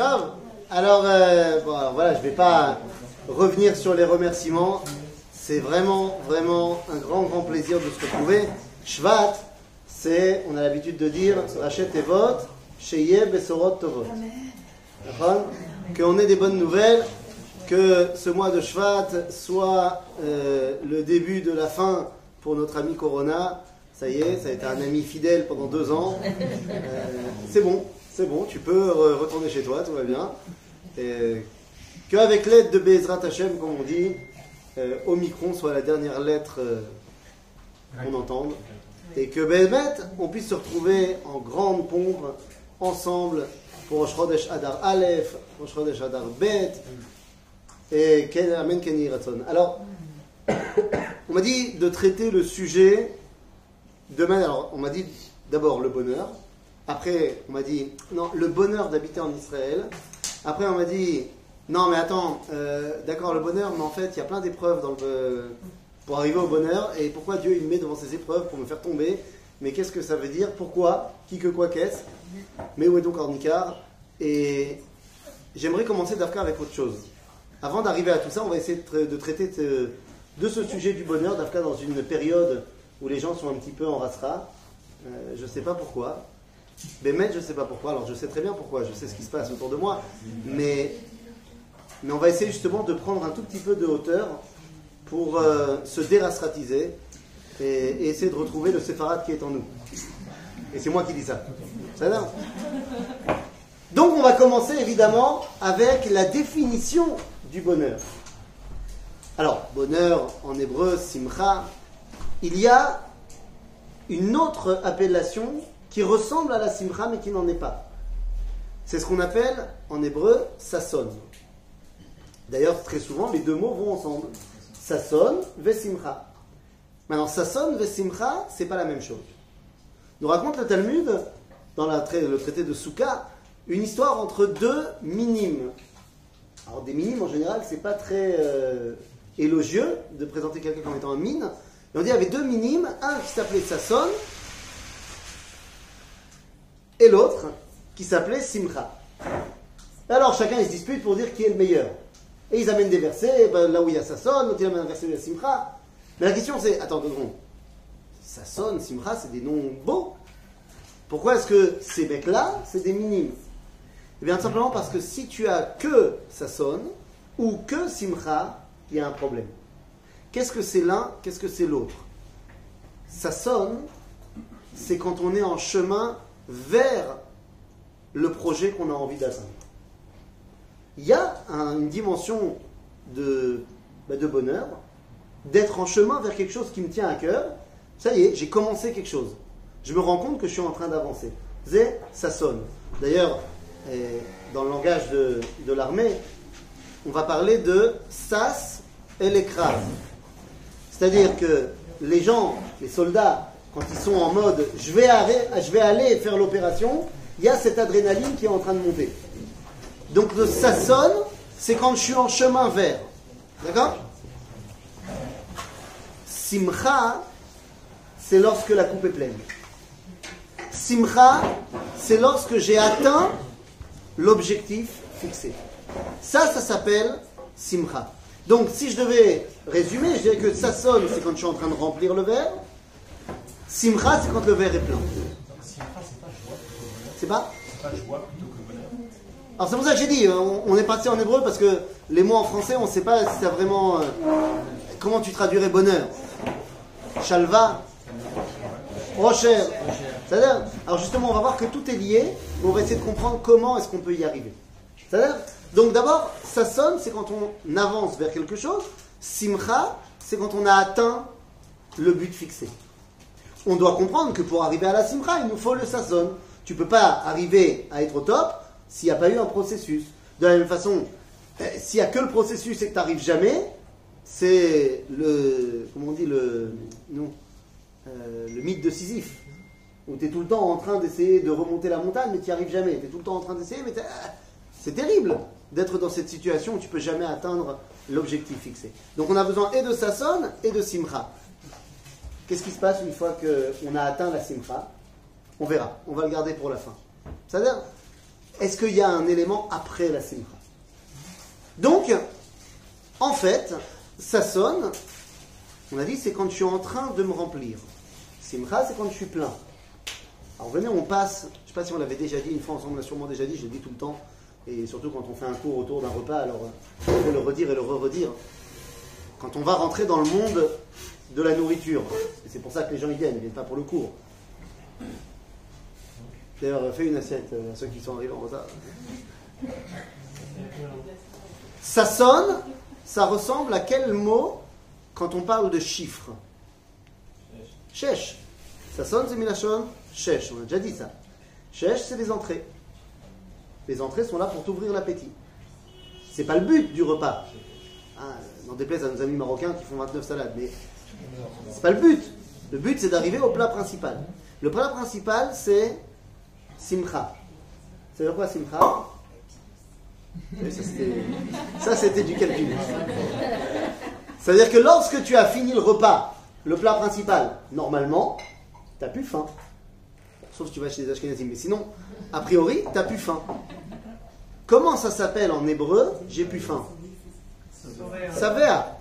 Euh, alors voilà, je vais pas revenir sur les remerciements. C'est vraiment, vraiment un grand, grand plaisir de se retrouver. Shvat, c'est, on a l'habitude de dire, Rachet et vote, Sheye Besorot Tovot. Qu'on ait des bonnes nouvelles, que ce mois de Shvat soit euh, le début de la fin pour notre ami Corona. Ça y est, ça a été un ami fidèle pendant deux ans. Euh, c'est bon, c'est bon, tu peux re- retourner chez toi, tout va bien. Et qu'avec l'aide de Bezrat Hashem, comme on dit, euh, Omicron soit la dernière lettre euh, qu'on entende. Et que Bémet, on puisse se retrouver en grande pompe, ensemble, pour Rosh Chodesh Adar Aleph, Rosh Chodesh Adar Bet, et Ken- Amen Keni Ratzon. Alors, on m'a dit de traiter le sujet de manière. Alors, on m'a dit d'abord le bonheur. Après, on m'a dit non, le bonheur d'habiter en Israël. Après, on m'a dit non, mais attends, euh, d'accord, le bonheur, mais en fait, il y a plein d'épreuves pour arriver au bonheur. Et pourquoi Dieu il me met devant ces épreuves pour me faire tomber? Mais qu'est-ce que ça veut dire? Pourquoi? Qui que quoi qu'est-ce? Mais où est donc Ornicar? Et j'aimerais commencer d'Afka avec autre chose. Avant d'arriver à tout ça, on va essayer de, tra- de traiter de, ce sujet du bonheur d'Afka dans une période où les gens sont un petit peu en rasra. Euh, je ne sais pas pourquoi. Bémet, je ne sais pas pourquoi. Alors je sais très bien pourquoi, je sais ce qui se passe autour de moi. Mais, mais on va essayer justement de prendre un tout petit peu de hauteur pour euh, se dérasratiser et, essayer de retrouver le séfarade qui est en nous. Et c'est moi qui dis ça. Ça va? Donc on va commencer évidemment avec la définition du bonheur. Alors, bonheur en hébreu, simcha, il y a une autre appellation qui ressemble à la simcha mais qui n'en est pas. C'est ce qu'on appelle en hébreu sasson. D'ailleurs, très souvent, les deux mots vont ensemble. Sasson, vesimcha. Maintenant, sasson, vesimcha, c'est pas la même chose. Nous raconte le Talmud, dans la le traité de Souka, une histoire entre deux minimes. Alors, des minimes, en général, c'est pas très euh, élogieux de présenter quelqu'un comme étant un mine. Et on dit il y avait deux minimes, un qui s'appelait Sasson et l'autre qui s'appelait Simcha. Alors chacun il se dispute pour dire qui est le meilleur. Et ils amènent des versets, ben, là où il y a Sasson, l'autre il amène un verset où il y a Simcha. Mais la question c'est, attends deux secondes. Sasson, Simcha, c'est des noms beaux. Pourquoi est-ce que ces mecs-là, c'est des minimes? Eh bien tout simplement parce que si tu as que Sasson ou que Simcha, il y a un problème. Qu'est-ce que c'est l'un Qu'est-ce que c'est l'autre? Sasson, c'est quand on est en chemin vers le projet qu'on a envie d'atteindre. Il y a un- une dimension de, bah, de bonheur, d'être en chemin vers quelque chose qui me tient à cœur. Ça y est, j'ai commencé quelque chose. Je me rends compte que je suis en train d'avancer. Ça sonne. D'ailleurs, eh, dans le langage de, de l'armée, on va parler de sas et l'écrase. C'est-à-dire que les gens, les soldats, quand ils sont en mode je vais, aller faire l'opération, il y a cette adrénaline qui est en train de monter. Donc le ça sonne, c'est quand je suis en chemin vers. D'accord? Simcha, c'est lorsque la coupe est pleine. Simcha, c'est lorsque j'ai atteint l'objectif fixé. Ça, ça s'appelle Simcha. Donc, si je devais résumer, je dirais que ça sonne, c'est quand je suis en train de remplir le verre. Simcha, c'est quand le verre est plein. C'est pas? Alors, c'est pour ça que j'ai dit, on, on est parti en hébreu parce que les mots en français, on ne sait pas si ça vraiment. euh, comment tu traduirais bonheur Shalva Rocher C'est-à-dire, alors justement, on va voir que tout est lié, on va essayer de comprendre comment est-ce qu'on peut y arriver. C'est-à-dire, donc d'abord, ça sonne, c'est quand on avance vers quelque chose. Simcha, c'est quand on a atteint le but fixé. On doit comprendre que pour arriver à la simcha, il nous faut le sasson. Tu peux pas arriver à être au top s'il n'y a pas eu un processus. De la même façon, euh, s'il n'y a que le processus et que tu n'arrives jamais, c'est le. Comment on dit le. Non. euh, le mythe de Sisyphe. Où tu es tout le temps en train d'essayer de remonter la montagne, mais tu n'y arrives jamais. Tu es tout le temps en train d'essayer, mais ah, c'est terrible d'être dans cette situation où tu peux jamais atteindre l'objectif fixé. Donc on a besoin et de Sasson et de Simcha. Qu'est-ce qui se passe une fois qu'on a atteint la Simcha? On verra. On va le garder pour la fin. C'est-à-dire, est-ce qu'il y a un élément après la simcha? Donc, en fait, ça sonne, on a dit, c'est quand je suis en train de me remplir. Simcha, c'est quand je suis plein. Alors venez, on passe, je ne sais pas si on l'avait déjà dit une fois ensemble, on l'a sûrement déjà dit, je le dis tout le temps, et surtout quand on fait un cours autour d'un repas, alors il faut le redire et le re-redire. Quand on va rentrer dans le monde de la nourriture, et c'est pour ça que les gens y viennent, ils ne viennent pas pour le cours. D'ailleurs, fais une assiette euh, à ceux qui sont arrivés en retard. Ça sonne, ça ressemble à quel mot quand on parle de chiffres Chèche. Ça sonne, c'est Milachon Chèche, on a déjà dit ça. Chèche, c'est les entrées. Les entrées sont là pour t'ouvrir l'appétit. C'est pas le but du repas. Ah, n'en déplaise à nos amis marocains qui font 29 salades, mais c'est pas le but. Le but, c'est d'arriver au plat principal. Le plat principal, c'est simcha. C'est quoi simcha Ça, c'était du calcul. C'est-à-dire que lorsque tu as fini le repas, le plat principal, normalement, tu n'as plus faim. Sauf si tu vas chez les Ashkenazim. Mais sinon, a priori, tu n'as plus faim. Comment ça s'appelle en hébreu? J'ai plus faim. Savea.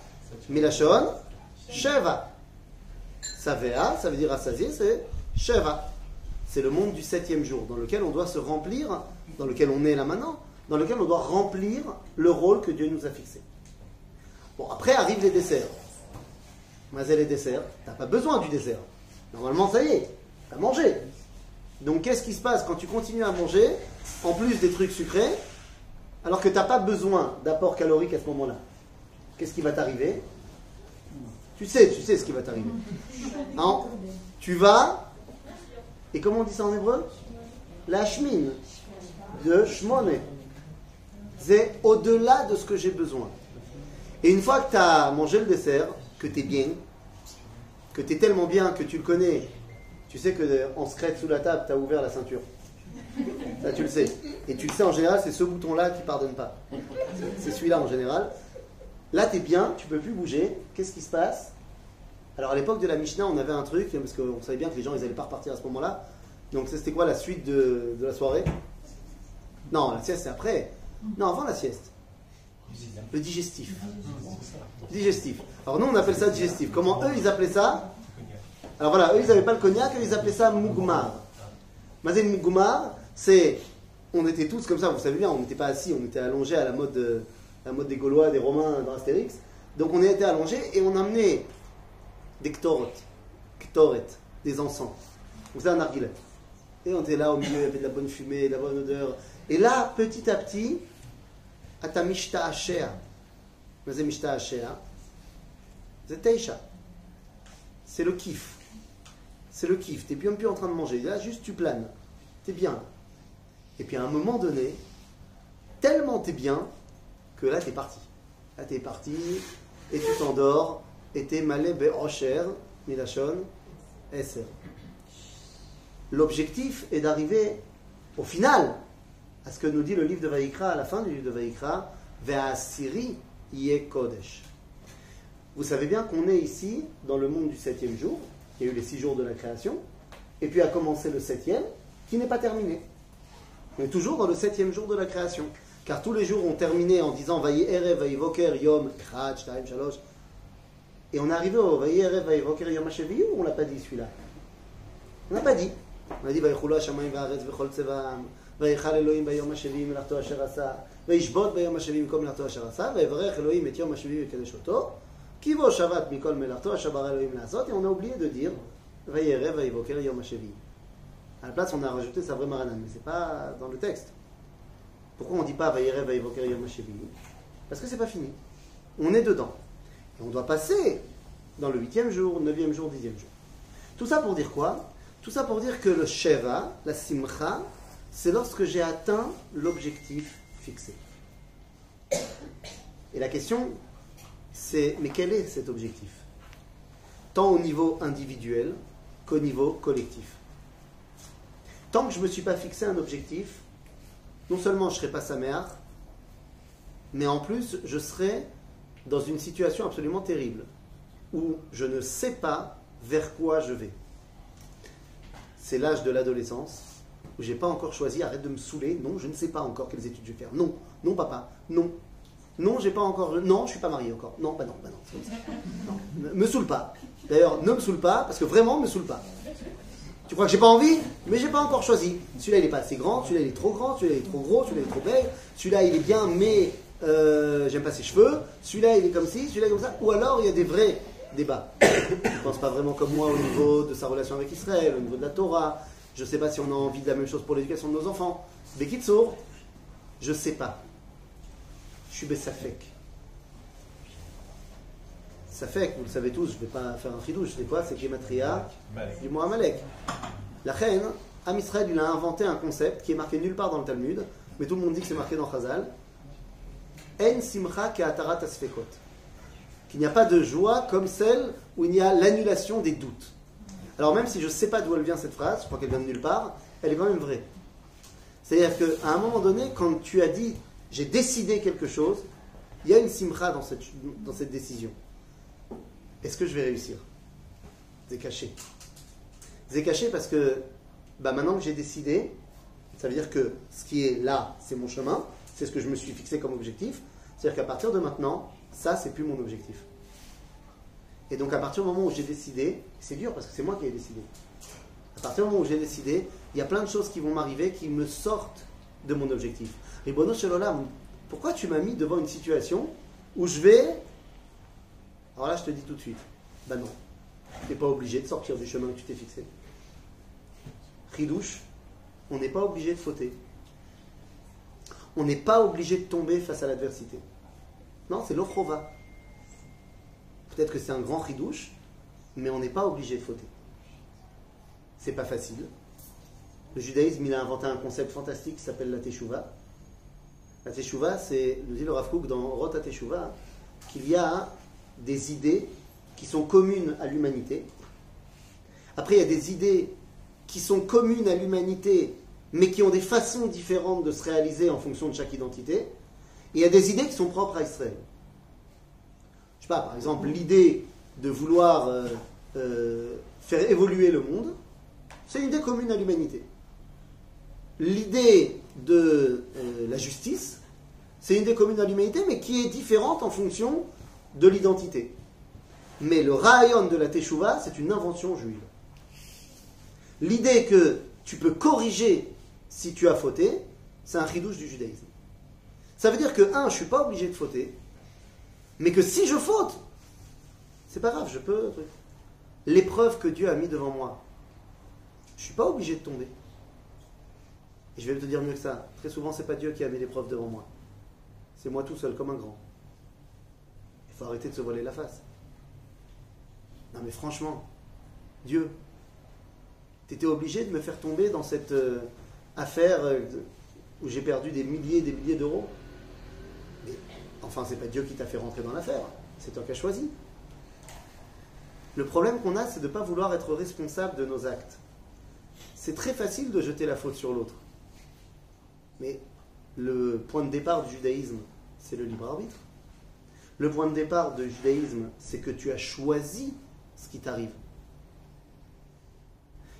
Milachon, Sheva. Savea, ça veut dire assasié, c'est Sheva. C'est le monde du septième jour, dans lequel on doit se remplir, dans lequel on est là maintenant, dans lequel on doit remplir le rôle que Dieu nous a fixé. Bon, après arrivent les desserts. Mazel les desserts, t'as pas besoin du dessert. Normalement, ça y est, tu as mangé. Donc, qu'est-ce qui se passe quand tu continues à manger, en plus des trucs sucrés, alors que tu n'as pas besoin d'apport calorique à ce moment-là? Qu'est-ce qui va t'arriver? Tu sais, tu sais ce qui va t'arriver. Hein tu vas, et comment on dit ça en hébreu? La chemine de shmone. C'est au-delà de ce que j'ai besoin. Et une fois que tu as mangé le dessert, que tu es bien, que tu es tellement bien que tu le connais, tu sais qu'en secret sous la table, tu as ouvert la ceinture. Ça, tu le sais. Et tu le sais en général, c'est ce bouton-là qui pardonne pas. C'est celui-là en général. Là, tu es bien, tu peux plus bouger. Qu'est-ce qui se passe? Alors, à l'époque de la Mishnah, on avait un truc, parce qu'on savait bien que les gens, ils n'allaient pas repartir à ce moment-là. Donc, c'était quoi la suite de, la soirée? Non, la sieste, c'est après. Non, avant la sieste. Le digestif. Digestif. Alors nous, on appelle ça digestif. Comment eux, ils appelaient ça? Alors voilà, eux, ils n'avaient pas le cognac, ils appelaient ça mugmar. Mazen mugmar, c'est... On était tous comme ça, vous savez bien, on n'était pas assis, on était allongés à la mode, la mode des Gaulois, des Romains dans Astérix. Donc on était allongés et on amenait des ktoret, des encens. Donc c'est un narguilé. Et on était là au milieu, il y avait de la bonne fumée, de la bonne odeur. Et là, petit à petit, à ta mishta asher, mishta asher, c'est. C'est le kiff. C'est le kiff. T'es bien plus en train de manger. Là, juste tu planes. T'es bien. Et puis à un moment donné, tellement t'es bien que là t'es parti. Là t'es parti et tu t'endors et t'es malé be'osher, milachon, eser. L'objectif est d'arriver au final à ce que nous dit le livre de Vaïkra, à la fin du livre de Vaïkra, Ve'asiri yé kodesh. Vous savez bien qu'on est ici, dans le monde du septième jour, il y a eu les six jours de la création, et puis a commencé le septième, qui n'est pas terminé. On est toujours dans le septième jour de la création. Car tous les jours, on terminait en disant Vaïe Erev, Vaïe Voker, Yom, Krat, Shtaim, Shalosh. Et on est arrivé au Vaïe Erev, Vaïe Voker, Yom Hasheviyu, on l'a pas dit celui-là? On n'a pas dit. On a dit Vaïe Chula, Shamaim, Vaharetz, Vechol Tsevam, Vaïe Chal Elohim, Vaïe Yom Hasheviyu, Melachto Asher Asa, Vaïe Shbot, Vaïe Yom Hasheviyu, Kom Melachto Asher Asa, Vaïe Varech Elohim, Et Yom Hasheviyu, Kedesh Oto, Kivo Shavat, Mikol Melachto, Ashabar Elohim, Lazot, et on a oublié de dire Vaïe Erev, Vaïe Voker, Yom Hasheviyu. À la place, on a rajouté sa vraie maranane, mais c'est pas dans le texte. Pourquoi on ne dit pas Vayere Vayivoker Yom Parce que c'est pas fini. On est dedans. Et on doit passer dans le huitième jour, neuvième jour, dixième jour. Tout ça pour dire quoi? Tout ça pour dire que le Sheva, la Simcha, c'est lorsque j'ai atteint l'objectif fixé. Et la question, c'est mais quel est cet objectif? Tant au niveau individuel qu'au niveau collectif. Tant que je ne me suis pas fixé un objectif, non seulement je ne serai pas sa mère, mais en plus je serai dans une situation absolument terrible, où je ne sais pas vers quoi je vais. C'est l'âge de l'adolescence, où j'ai pas encore choisi, arrête de me saouler. Non, je ne sais pas encore quelles études je vais faire. Non, non, papa, non. Non, j'ai pas encore. Non, je suis pas marié encore. Non, bah non, bah non. non. Me saoule pas. D'ailleurs, ne me saoule pas, parce que vraiment, me saoule pas. Tu crois que j'ai pas envie? Mais j'ai pas encore choisi. Celui-là, il est pas assez grand, celui-là, il est trop grand, celui-là, il est trop gros, celui-là, il est trop belle, celui-là, il est bien, mais euh, j'aime pas ses cheveux, celui-là, il est comme ci, celui-là, comme ça. Ou alors, il y a des vrais débats. Je ne pense pas vraiment comme moi au niveau de sa relation avec Israël, au niveau de la Torah. Je ne sais pas si on a envie de la même chose pour l'éducation de nos enfants. Bekitsour, je ne sais pas. Je suis Bessafek. Safek, vous le savez tous, je ne vais pas faire un fridouche, c'est quoi? C'est Gematria du mot Amalek. La reine, Am Israël, il a inventé un concept qui est marqué nulle part dans le Talmud, mais tout le monde dit que c'est marqué dans Chazal. En simcha atarat asfekot. Qu'il n'y a pas de joie comme celle où il y a l'annulation des doutes. Alors même si je ne sais pas d'où elle vient cette phrase, je crois qu'elle vient de nulle part, elle est quand même vraie. C'est-à-dire qu'à un moment donné, quand tu as dit j'ai décidé quelque chose, il y a une simcha dans cette, dans cette décision. Est-ce que je vais réussir? C'est caché. C'est caché parce que bah maintenant que j'ai décidé, ça veut dire que ce qui est là, c'est mon chemin, c'est ce que je me suis fixé comme objectif. C'est-à-dire qu'à partir de maintenant, ça, c'est plus mon objectif. Et donc à partir du moment où j'ai décidé, c'est dur parce que c'est moi qui ai décidé. À partir du moment où j'ai décidé, il y a plein de choses qui vont m'arriver qui me sortent de mon objectif. Et Bono Shelolam, pourquoi tu m'as mis devant une situation où je vais alors là, je te dis tout de suite, ben non, tu n'es pas obligé de sortir du chemin que tu t'es fixé. Ridouche, on n'est pas obligé de fauter. On n'est pas obligé de tomber face à l'adversité. Non, c'est l'ochrova. Peut-être que c'est un grand ridouche, mais on n'est pas obligé de fauter. C'est pas facile. Le judaïsme, il a inventé un concept fantastique qui s'appelle la teshuva. La teshuva, c'est, nous dit le Rav dans Rota Teshuva, qu'il y a des idées qui sont communes à l'humanité. Après, il y a des idées qui sont communes à l'humanité, mais qui ont des façons différentes de se réaliser en fonction de chaque identité. Et il y a des idées qui sont propres à Israël. Je sais pas, par exemple, l'idée de vouloir euh, euh, faire évoluer le monde, c'est une idée commune à l'humanité. L'idée de euh, la justice, c'est une idée commune à l'humanité, mais qui est différente en fonction de l'identité. Mais le rayon de la Teshuvah, c'est une invention juive. L'idée que tu peux corriger si tu as fauté, c'est un ridouche du judaïsme. Ça veut dire que, un, je ne suis pas obligé de fauter, mais que si je faute, c'est pas grave, je peux. L'épreuve que Dieu a mis devant moi, je ne suis pas obligé de tomber. Et je vais te dire mieux que ça. Très souvent, c'est pas Dieu qui a mis l'épreuve devant moi. C'est moi tout seul, comme un grand faut arrêter de se voiler la face. Non mais franchement, Dieu, tu étais obligé de me faire tomber dans cette euh, affaire euh, où j'ai perdu des milliers et des milliers d'euros. Mais enfin, c'est pas Dieu qui t'a fait rentrer dans l'affaire, c'est toi qui as choisi. Le problème qu'on a, c'est de ne pas vouloir être responsable de nos actes. C'est très facile de jeter la faute sur l'autre. Mais le point de départ du judaïsme, c'est le libre arbitre. Le point de départ du judaïsme, c'est que tu as choisi ce qui t'arrive.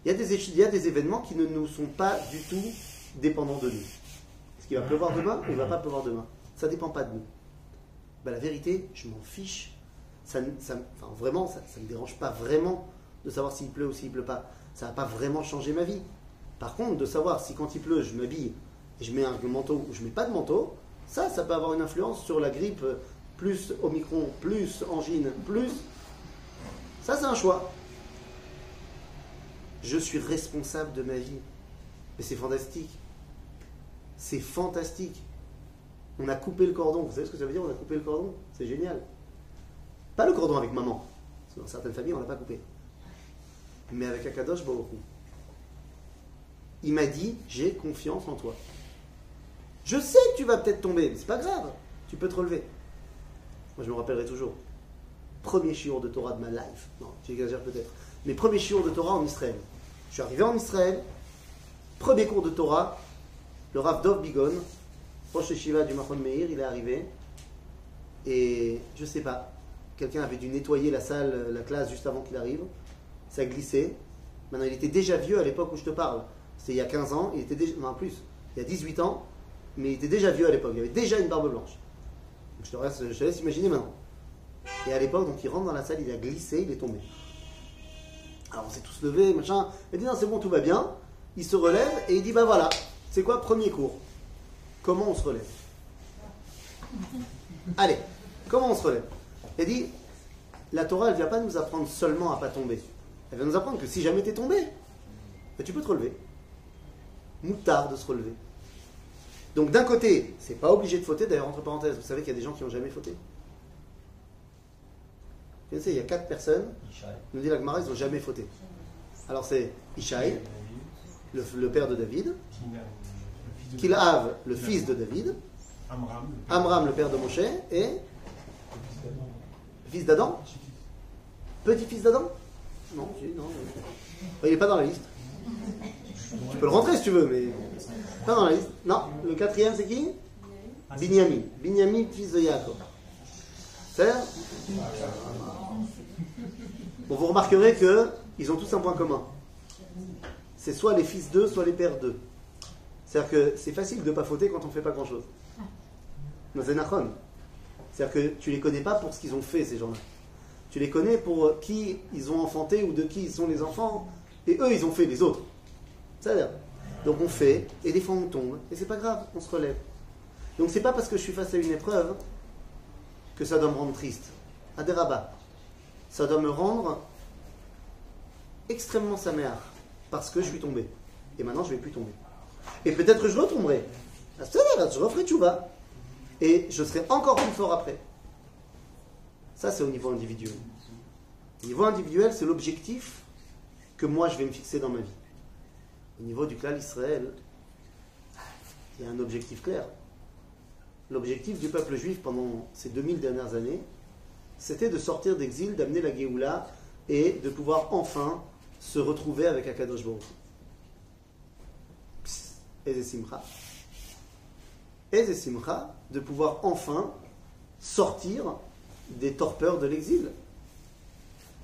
Il y, a des, événements qui ne nous sont pas du tout dépendants de nous. Est-ce qu'il va pleuvoir demain ou il ne va pas pleuvoir demain? Ça ne dépend pas de nous. Ben, la vérité, je m'en fiche. Ça, vraiment, ça ne me dérange pas vraiment de savoir s'il pleut ou s'il ne pleut pas. Ça ne va pas vraiment changer ma vie. Par contre, de savoir si quand il pleut, je m'habille et je mets un manteau ou je ne mets pas de manteau, ça, ça peut avoir une influence sur la grippe plus Omicron, plus angine, plus. Ça, c'est un choix. Je suis responsable de ma vie. Mais c'est fantastique. C'est fantastique. On a coupé le cordon. Vous savez ce que ça veut dire On a coupé le cordon? C'est génial. Pas le cordon avec maman. dans certaines familles, on ne l'a pas coupé. Mais avec Akadosh beaucoup. Il m'a dit J'ai confiance en toi. Je sais que tu vas peut-être tomber, mais c'est pas grave. Tu peux te relever. Moi, je me rappellerai toujours. Premier shiur de Torah de ma life. Non, j'exagère peut-être. Mais premier shiur de Torah en Israël. Je suis arrivé en Israël. Premier cours de Torah. Le Rav Dov Bigon, proche Shiva du Mahon Meir, il est arrivé. Et je sais pas. Quelqu'un avait dû nettoyer la salle, la classe juste avant qu'il arrive. Ça glissait. Maintenant, il était déjà vieux à l'époque où je te parle. C'était il y a 15 ans, il était déjà, non plus, il y a 18 ans, mais il était déjà vieux à l'époque, il avait déjà une barbe blanche. Je, te laisse, je te laisse imaginer maintenant. Et à l'époque, donc il rentre dans la salle, il a glissé, il est tombé. Alors on s'est tous levés, machin. Il dit non, c'est bon, tout va bien. Il se relève et il dit bah voilà, c'est quoi premier cours? Comment on se relève? Allez, comment on se relève? Il dit la Torah, elle ne vient pas nous apprendre seulement à pas tomber. Elle vient nous apprendre que si jamais tu es tombé, ben, tu peux te relever. Moutard de se relever. Donc d'un côté, c'est pas obligé de fauter. D'ailleurs, entre parenthèses, vous savez qu'il y a des gens qui n'ont jamais fauté. Vous connaissez, il y a quatre personnes, nous dit la Gemara, ils n'ont jamais fauté. Alors c'est Ishaï, le, le père de David, Kilhav, le fils de David, Amram, le père de Moshe, et fils d'Adam Petit-fils d'Adam? Non, non. Il n'est pas dans la liste. Tu peux le rentrer si tu veux, mais. Non, le quatrième c'est qui Binyamin. Binyamin, fils de Yaakov. C'est Bon, vous remarquerez qu'ils ont tous un point commun. C'est soit les fils d'eux, soit les pères d'eux. C'est-à-dire que c'est facile de ne pas fauter quand on ne fait pas grand-chose. C'est-à-dire que tu les connais pas pour ce qu'ils ont fait, ces gens-là. Tu les connais pour qui ils ont enfanté ou de qui ils sont les enfants. Et eux, ils ont fait les autres. C'est-à-dire. Donc on fait, et des fois on tombe, et c'est pas grave, on se relève. Donc c'est pas parce que je suis face à une épreuve que ça doit me rendre triste. Adéraba. Ça doit me rendre extrêmement sa mère parce que je suis tombé. Et maintenant je vais plus tomber. Et peut-être que je retomberai. Je referai vas et je serai encore plus fort après. Ça, c'est au niveau individuel. Au niveau individuel, c'est l'objectif que moi je vais me fixer dans ma vie. Au niveau du clan Israël, il y a un objectif clair. L'objectif du peuple juif pendant ces 2000 dernières années, c'était de sortir d'exil, d'amener la Géoula et de pouvoir enfin se retrouver avec Akadosh Baruch. Et Simcha. Et Simcha de pouvoir enfin sortir des torpeurs de l'exil.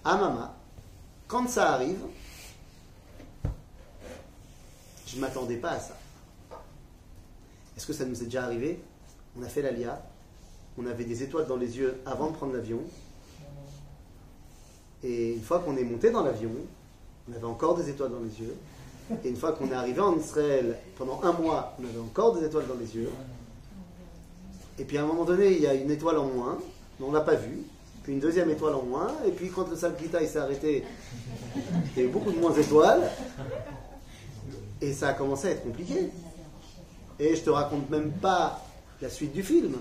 Amama, quand ça arrive, je ne m'attendais pas à ça. Est-ce que ça nous est déjà arrivé? On a fait l'Alia, on avait des étoiles dans les yeux avant de prendre l'avion. Et une fois qu'on est monté dans l'avion, on avait encore des étoiles dans les yeux. Et une fois qu'on est arrivé en Israël, pendant un mois, on avait encore des étoiles dans les yeux. Et puis à un moment donné, il y a une étoile en moins, mais on ne l'a pas vue. Puis une deuxième étoile en moins. Et puis quand le Salkita s'est arrêté, il y a eu beaucoup de moins étoiles. Et ça a commencé à être compliqué. Et je te raconte même pas la suite du film.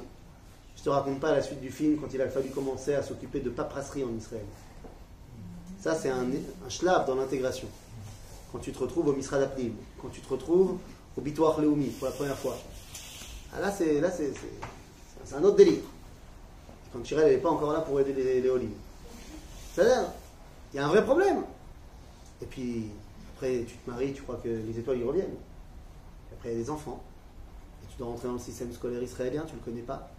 Je te raconte pas la suite du film quand il a fallu commencer à s'occuper de paperasserie en Israël. Ça, c'est un, un dans l'intégration. Quand tu te retrouves au Misrad Apnim, quand tu te retrouves au Bitoir Leoumi pour la première fois. Ah, là, c'est, un autre délire. Quand Chirel n'est pas encore là pour aider les, les C'est-à-dire, il y a un vrai problème. Et puis, tu te maries, tu crois que les étoiles y reviennent. Et après, il y a des enfants. Et tu dois rentrer dans le système scolaire israélien, tu ne le connais pas.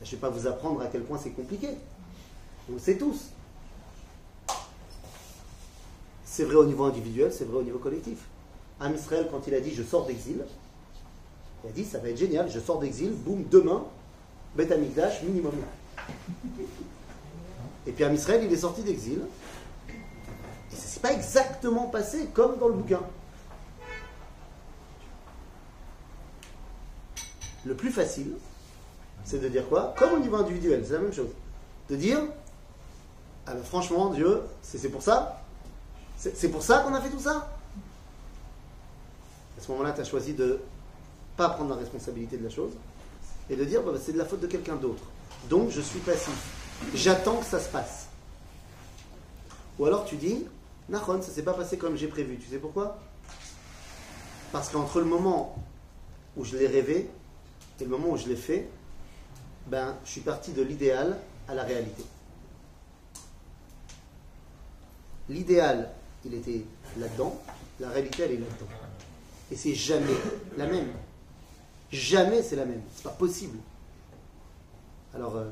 Je ne vais pas vous apprendre à quel point c'est compliqué. On le sait tous. C'est vrai au niveau individuel, c'est vrai au niveau collectif. Am Israël, quand il a dit je sors d'exil, il a dit, ça va être génial, je sors d'exil, boum, demain, Beth minimum. Et puis à Israël, il est sorti d'exil. Et ça ne s'est pas exactement passé comme dans le bouquin. Le plus facile, c'est de dire quoi? Comme au niveau individuel, c'est la même chose. De dire, ah ben, franchement, Dieu, c'est pour ça? C'est pour ça qu'on a fait tout ça? À ce moment-là, tu as choisi de pas prendre la responsabilité de la chose, et de dire bah, c'est de la faute de quelqu'un d'autre. Donc je suis passif. J'attends que ça se passe. Ou alors tu dis, Nahon, ça s'est pas passé comme j'ai prévu. Tu sais pourquoi? Parce qu'entre le moment où je l'ai rêvé et le moment où je l'ai fait, ben, je suis parti de l'idéal à la réalité. L'idéal, il était là-dedans, la réalité, elle est là-dedans. Et c'est jamais la même. Jamais c'est la même. C'est pas possible. Alors, euh,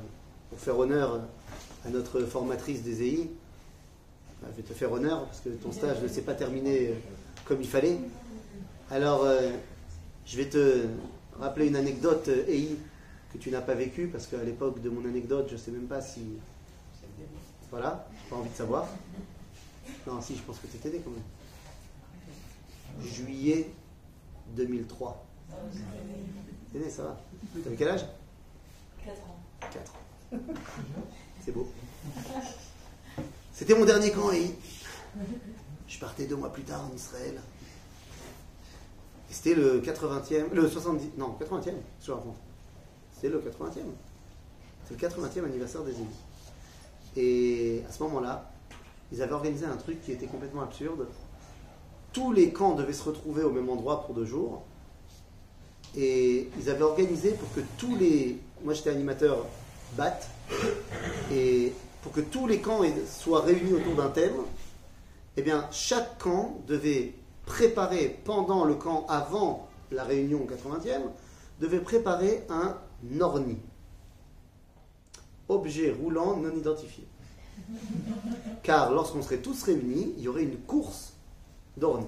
pour faire honneur à notre formatrice des EI, bah, je vais te faire honneur parce que ton stage ne s'est pas terminé comme il fallait. Alors, euh, je vais te rappeler une anecdote, euh, Ei, que tu n'as pas vécue, parce qu'à l'époque de mon anecdote, je ne sais même pas si. Voilà, pas envie de savoir. Non, si, je pense que tu étais né quand même. Juillet 2003. T'es né, ça va. T'avais quel âge? 4 ans. 4. C'est beau. C'était mon dernier camp, et je partais deux mois plus tard en Israël. C'était le 80e, le 70, non, 80e, je raconte. C'était le 80e. C'est le 80e anniversaire des élites. Et à ce moment-là, ils avaient organisé un truc qui était complètement absurde. Tous les camps devaient se retrouver au même endroit pour deux jours. Et ils avaient organisé pour que tous les. Moi j'étais animateur BAT. Et pour que tous les camps soient réunis autour d'un thème, eh bien chaque camp devait préparer pendant le camp avant la réunion au 80e, devait préparer un orni. Objet roulant non identifié. Car lorsqu'on serait tous réunis, il y aurait une course d'orni.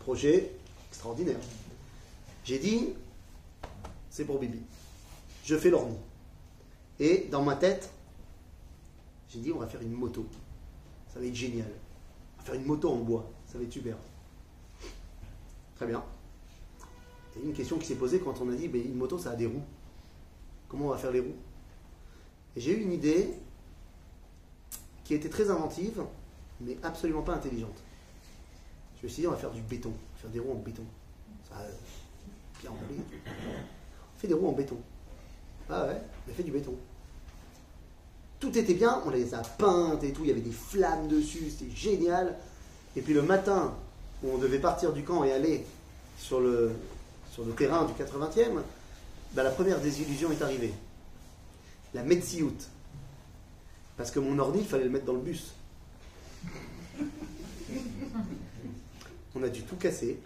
Projet extraordinaire. J'ai dit, c'est pour Bibi. Je fais l'orni. Et dans ma tête, dit, on va faire une moto. Ça va être génial. On va faire une moto en bois. Ça va être super. Très bien. A une question qui s'est posée quand on a dit, mais une moto, ça a des roues. Comment on va faire les roues? Et j'ai eu une idée qui était très inventive, mais absolument pas intelligente. Je me suis dit, on va faire du béton. Faire des roues en béton. Ça, euh, bien emballé. On fait des roues en béton. Ah ouais, on fait du béton. Tout était bien, on les a peintes et tout, il y avait des flammes dessus, c'était génial. Et puis le matin, où on devait partir du camp et aller sur le, terrain du 80e, bah, la première désillusion est arrivée. La Metsiout. Parce que mon ordi, il fallait le mettre dans le bus. On a dû tout casser,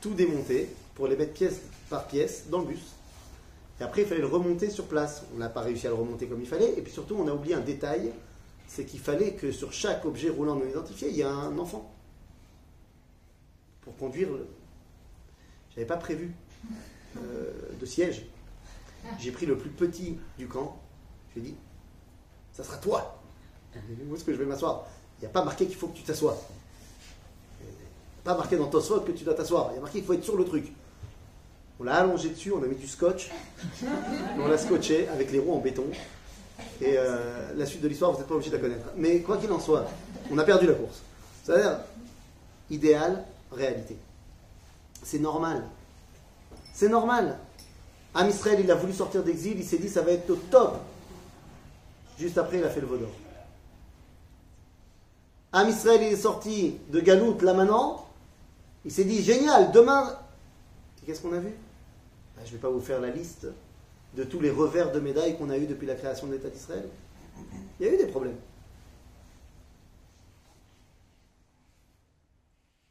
tout démonter pour les mettre pièce par pièce dans le bus. Et après, il fallait le remonter sur place. On n'a pas réussi à le remonter comme il fallait. Et puis surtout, on a oublié un détail c'est qu'il fallait que sur chaque objet roulant non identifié, il y ait un enfant pour conduire. J'avais pas prévu euh, de siège. J'ai pris le plus petit du camp. Je lui ai dit, ça sera toi. Où est-ce que je vais m'asseoir? Il n'y a pas marqué qu'il faut que tu t'assoies. Pas marqué dans Tosfot que tu dois t'asseoir. Il y a marqué qu'il faut être sur le truc. On l'a allongé dessus, on a mis du scotch, on l'a scotché avec les roues en béton. Et euh, la suite de l'histoire, vous n'êtes pas obligé de la connaître. Mais quoi qu'il en soit, on a perdu la course. C'est-à-dire, idéal, réalité. C'est normal. C'est normal. Am Israël, il a voulu sortir d'exil, il s'est dit ça va être au top. Juste après, il a fait le vaudor. Am Israël, il est sorti de Galout là maintenant. Il s'est dit génial, demain. Qu'est-ce qu'on a vu? Ben, Je ne vais pas vous faire la liste de tous les revers de médailles qu'on a eu depuis la création de l'État d'Israël. Il y a eu des problèmes.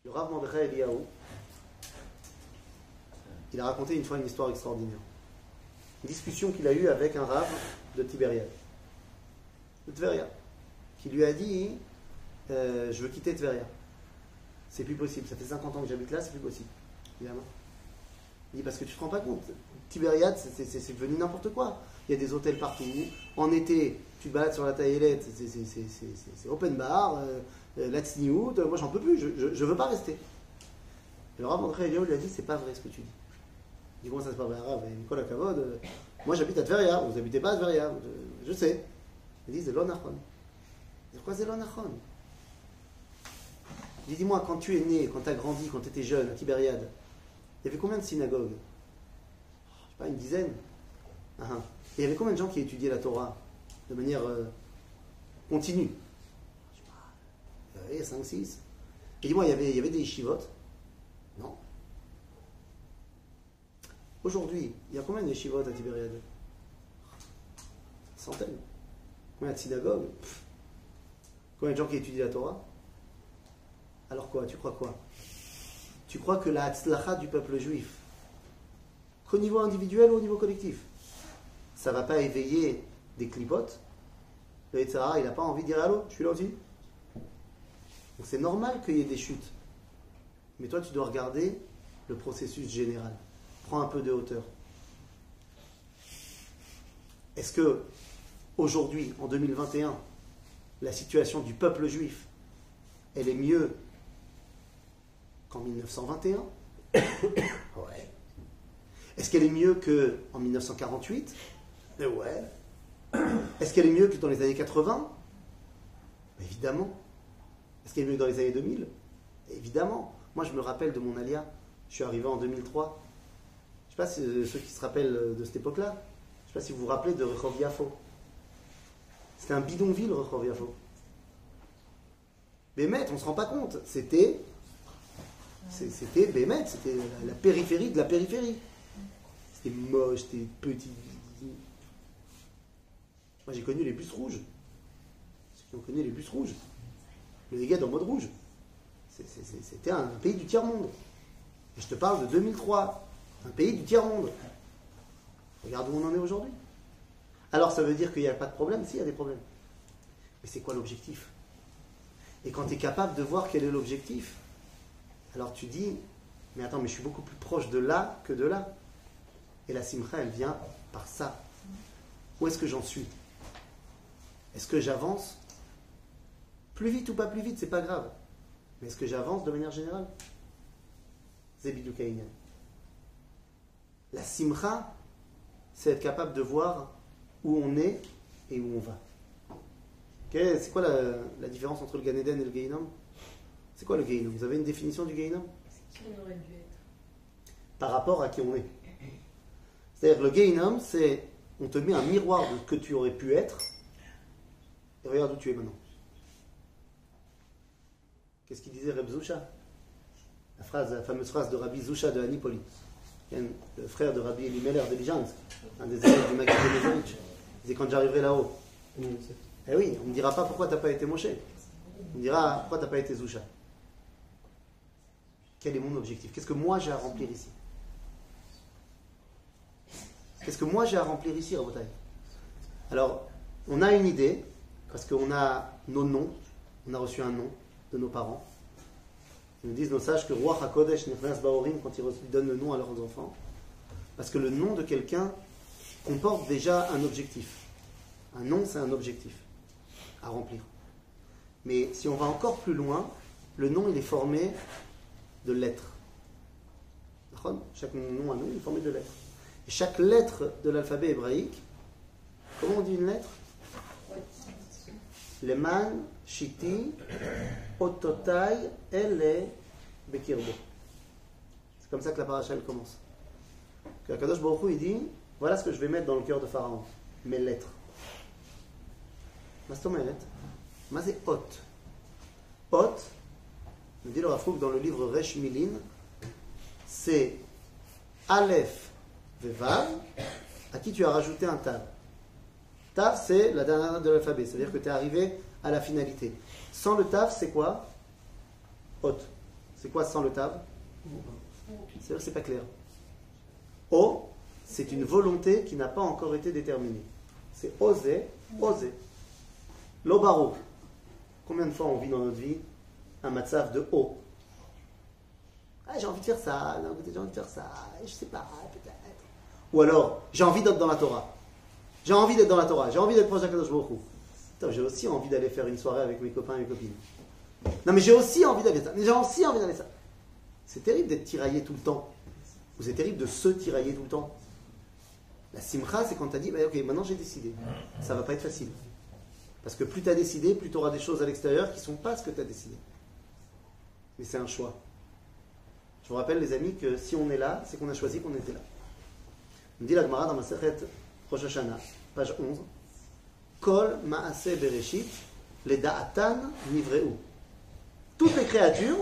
Le Rav Mordechai Eliyahu, il a raconté une fois une histoire extraordinaire. Une discussion qu'il a eue avec un Rav de Tibériade, de Tveria, qui lui a dit euh, Je veux quitter Tveria. C'est plus possible. Ça fait 50 ans que j'habite là, c'est plus possible. Évidemment. Il dit Parce que tu te rends pas compte. Tibériade, c'est devenu n'importe quoi. Il y a des hôtels partout. En été, tu te balades sur la taillette, c'est open bar, euh, euh la tsniout. Moi, j'en peux plus. Je ne veux pas rester. Et le Rav André Eliyahu lui a dit C'est pas vrai ce que tu dis. Il dit Comment ça, c'est pas vrai? Rav Nicolas Kavod, euh, moi j'habite à Tveria, vous habitez pas à Tveria. Je, sais. Il dit C'est l'onachon. Pourquoi c'est l'onachon Il dit Dis-moi, quand tu es né, quand tu as grandi, quand tu étais jeune à Tibériade, il y avait combien de synagogues Je sais pas, une dizaine. Ah, ah. Et il y avait combien de gens qui étudiaient la Torah de manière euh, continue Je sais pas, il y avait 5, 6. Et dis-moi, il y avait, il y avait des yeshivotes Non. Aujourd'hui, il y a combien de yeshivotes à Tibériade? Centaines. Combien de synagogues? Combien de gens qui étudient la Torah? Alors quoi Tu crois quoi? Tu crois que la hatzlacha du peuple juif, qu'au niveau individuel ou au niveau collectif, ça ne va pas éveiller des clipotes Le il n'a pas envie de dire allô, je suis là aussi. Donc c'est normal qu'il y ait des chutes. Mais toi, tu dois regarder le processus général. Prends un peu de hauteur. Est-ce que aujourd'hui, en 2021, la situation du peuple juif, elle est mieux qu'en 1921 Ouais. Est-ce qu'elle est mieux qu'en 1948 Ouais. Est-ce qu'elle est mieux que dans les années 80 Évidemment. Est-ce qu'elle est mieux que dans les années 2000 Évidemment. Moi, je me rappelle de mon alia. Je suis arrivé en 2003. Je ne sais pas si euh, ceux qui se rappellent de cette époque-là. Je ne sais pas si vous vous rappelez de Rehov Yafo. C'était un bidonville, Rehov Yafo. Bémet, on ne se rend pas compte. C'était. C'était Bémet, c'était la périphérie de la périphérie. C'était moche, c'était petit. Moi, j'ai connu les bus rouges. Ceux qui ont connu les bus rouges. Le dégât en mode rouge. C'était un pays du tiers-monde. Je te parle de 2003. Un pays du tiers-monde. Regarde où on en est aujourd'hui. Alors ça veut dire qu'il n'y a pas de problème? Si, il y a des problèmes. Mais c'est quoi l'objectif? Et quand tu es capable de voir quel est l'objectif, alors tu dis, mais attends, mais je suis beaucoup plus proche de là que de là. Et la simcha, elle vient par ça. Où est-ce que j'en suis? Est-ce que j'avance Plus vite ou pas plus vite, c'est pas grave. Mais est-ce que j'avance de manière générale? Zebidou La simcha, c'est être capable de voir où on est et où on va. C'est quoi la, différence entre le Gan et le Gainom C'est quoi le Gainom Vous avez une définition du Gainom Qui on aurait dû être? Par rapport à qui on est. C'est-à-dire, le Gainom, c'est on te met un miroir de ce que tu aurais pu être et regarde où tu es maintenant. Qu'est-ce qu'il disait Reb Zusha? La, phrase, la fameuse phrase de Rabbi Zusha de Anipoli, le frère de Rabbi Elimelech de Lijansk, un des élèves du Maguire de Il disait quand j'arriverai là-haut. Eh oui, on ne me dira pas pourquoi tu n'as pas été Moshe. On me dira pourquoi tu n'as pas été Zusha. Quel est mon objectif? Qu'est-ce que moi j'ai à remplir ici? Qu'est-ce que moi j'ai à remplir ici, Rabotai Alors, on a une idée, parce qu'on a nos noms, on a reçu un nom de nos parents. Ils nous disent nos sages que Roi HaKodesh Nefnas Baorim quand ils donnent le nom à leurs enfants. Parce que le nom de quelqu'un comporte déjà un objectif. Un nom, c'est un objectif à remplir. Mais si on va encore plus loin, le nom, il est formé de lettres. Chaque nom à nous, est formé de lettres. Et chaque lettre de l'alphabet hébraïque, comment on dit une lettre? Leman, Shiti, Ototai, Ele, Bekirbo. C'est comme ça que la paracha commence. Que Kadosh Baruch il dit voilà ce que je vais mettre dans le cœur de Pharaon, mes lettres. Mais c'est Ot. Ot, nous dit le Rafouk dans le livre Resh Milin, c'est Aleph Vevav, à qui tu as rajouté un Tav. Tav, c'est la dernière note de l'alphabet, c'est-à-dire que tu es arrivé à la finalité. Sans le Tav, c'est quoi? Ot. C'est quoi sans le Tav? C'est-à-dire que c'est pas clair. O, c'est une volonté qui n'a pas encore été déterminée. C'est oser, oser. L'obaro. Combien de fois on vit dans notre vie? Un matzav de haut ah, J'ai envie de faire ça, j'ai envie de faire ça, je sais pas, peut-être. Ou alors, j'ai envie d'être dans la Torah. J'ai envie d'être dans la Torah, j'ai envie d'être proche d'Akadosh Baruch J'ai aussi envie d'aller faire une soirée avec mes copains et mes copines. Non, mais j'ai aussi envie d'aller ça. Mais j'ai aussi envie d'aller ça. C'est terrible d'être tiraillé tout le temps. Ou c'est terrible de se tirailler tout le temps. La simcha, c'est quand tu as dit, bah, ok, maintenant j'ai décidé. Ça va pas être facile. Parce que plus tu as décidé, plus tu auras des choses à l'extérieur qui ne sont pas ce que tu as décidé. Mais c'est un choix. Je vous rappelle, les amis, que si on est là, c'est qu'on a choisi qu'on était là. On dit la Gemara dans ma Rosh Hashanah, page 11. Kol ma'ase bereshit, les da'atan nivreu. Toutes les créatures